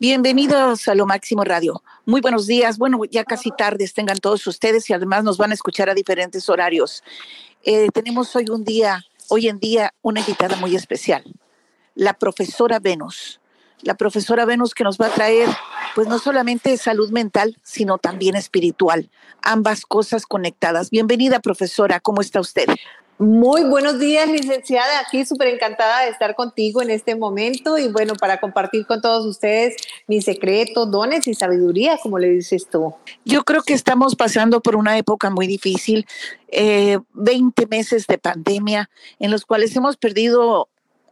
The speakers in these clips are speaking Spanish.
Bienvenidos a Lo Máximo Radio. Muy buenos días. Bueno, ya casi tardes tengan todos ustedes y además nos van a escuchar a diferentes horarios. Eh, tenemos hoy un día, hoy en día, una invitada muy especial, la profesora Venus. La profesora Venus que nos va a traer, pues no solamente salud mental, sino también espiritual. Ambas cosas conectadas. Bienvenida, profesora. ¿Cómo está usted? Muy buenos días, licenciada. Aquí súper encantada de estar contigo en este momento y bueno, para compartir con todos ustedes mis secretos, dones y sabiduría, como le dices tú. Yo creo que estamos pasando por una época muy difícil, eh, 20 meses de pandemia en los cuales hemos perdido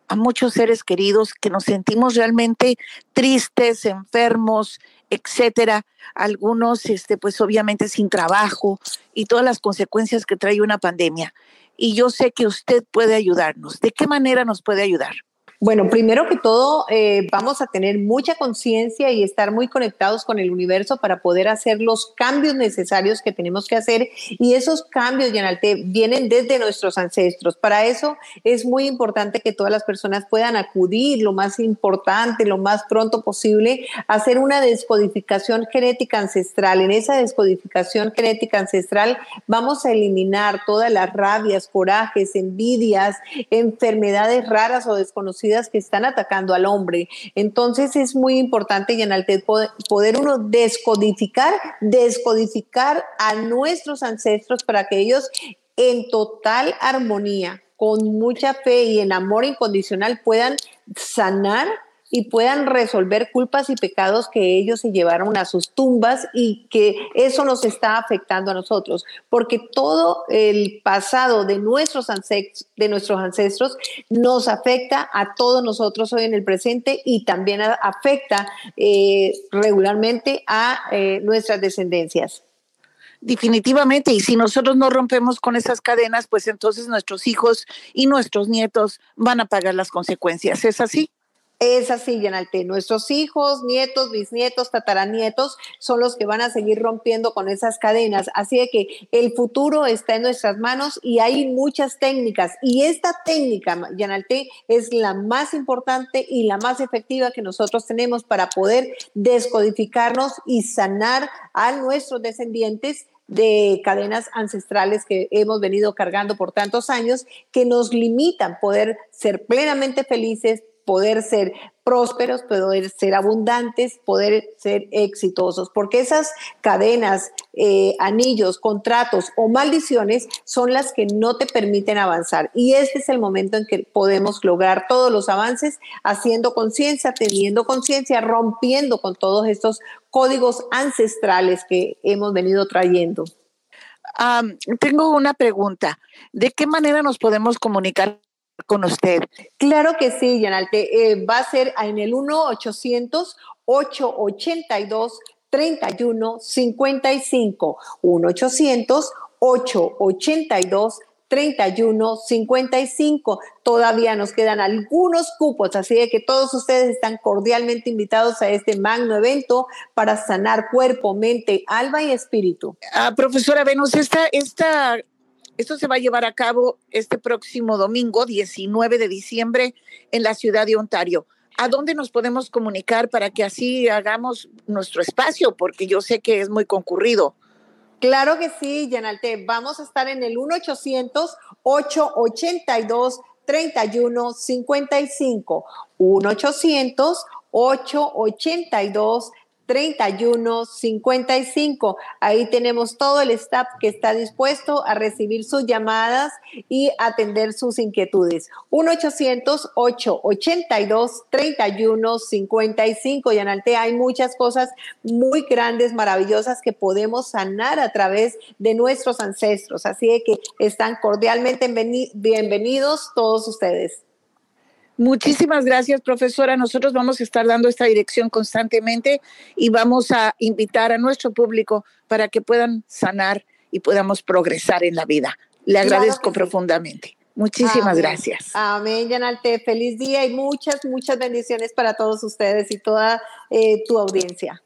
a muchos seres queridos que nos sentimos realmente tristes, enfermos, etcétera. Algunos, este, pues obviamente sin trabajo y todas las consecuencias que trae una pandemia y yo sé que usted puede ayudarnos. ¿De qué manera nos puede ayudar? Bueno, primero que todo, eh, vamos a tener mucha conciencia y estar muy conectados con el universo para poder hacer los cambios necesarios que tenemos que hacer. Y esos cambios, Yanalte, vienen desde nuestros ancestros. Para eso es muy importante que todas las personas puedan acudir lo más importante, lo más pronto posible, a hacer una descodificación genética ancestral. En esa descodificación genética ancestral vamos a eliminar todas las rabias, corajes, envidias, enfermedades raras o desconocidas que están atacando al hombre. Entonces es muy importante, y en Alted, poder uno descodificar, descodificar a nuestros ancestros para que ellos en total armonía, con mucha fe y en amor incondicional puedan sanar y puedan resolver culpas y pecados que ellos se llevaron a sus tumbas y que eso nos está afectando a nosotros, porque todo el pasado de nuestros ancestros, de nuestros ancestros nos afecta a todos nosotros hoy en el presente y también afecta eh, regularmente a eh, nuestras descendencias. Definitivamente, y si nosotros no rompemos con esas cadenas, pues entonces nuestros hijos y nuestros nietos van a pagar las consecuencias. ¿Es así? Es así, Yanalte. Nuestros hijos, nietos, bisnietos, tataranietos son los que van a seguir rompiendo con esas cadenas. Así de que el futuro está en nuestras manos y hay muchas técnicas. Y esta técnica, Yanalte, es la más importante y la más efectiva que nosotros tenemos para poder descodificarnos y sanar a nuestros descendientes de cadenas ancestrales que hemos venido cargando por tantos años que nos limitan poder ser plenamente felices, poder ser prósperos, poder ser abundantes, poder ser exitosos, porque esas cadenas, eh, anillos, contratos o maldiciones son las que no te permiten avanzar. Y este es el momento en que podemos lograr todos los avances haciendo conciencia, teniendo conciencia, rompiendo con todos estos códigos ancestrales que hemos venido trayendo. tengo una pregunta. ¿De qué manera nos podemos comunicar con usted. Claro que sí, Yanalte. Eh, va a ser en el 1-800-882-3155. 1-800-882-3155. 3155. Todavía nos quedan algunos cupos, así de que todos ustedes están cordialmente invitados a este magno evento para sanar cuerpo, mente, alma y espíritu. Ah, profesora Venus, esta, esta esto se va a llevar a cabo este próximo domingo, 19 de diciembre, en la ciudad de Ontario. ¿A dónde nos podemos comunicar para que así hagamos nuestro espacio? Porque yo sé que es muy concurrido. Claro que sí, Yanalte. Vamos a estar en el 1-800-882-3155. 1-800-882-3155. 3155. Ahí tenemos todo el staff que está dispuesto a recibir sus llamadas y atender sus inquietudes. 1-800-882-3155. Y Analte, hay muchas cosas muy grandes, maravillosas que podemos sanar a través de nuestros ancestros. Así que están cordialmente bienvenidos todos ustedes. Muchísimas gracias, profesora. Nosotros vamos a estar dando esta dirección constantemente y vamos a invitar a nuestro público para que puedan sanar y podamos progresar en la vida. Le agradezco profundamente. Muchísimas gracias. Amén, Yanalte. Feliz día y muchas, muchas bendiciones para todos ustedes y toda eh, tu audiencia.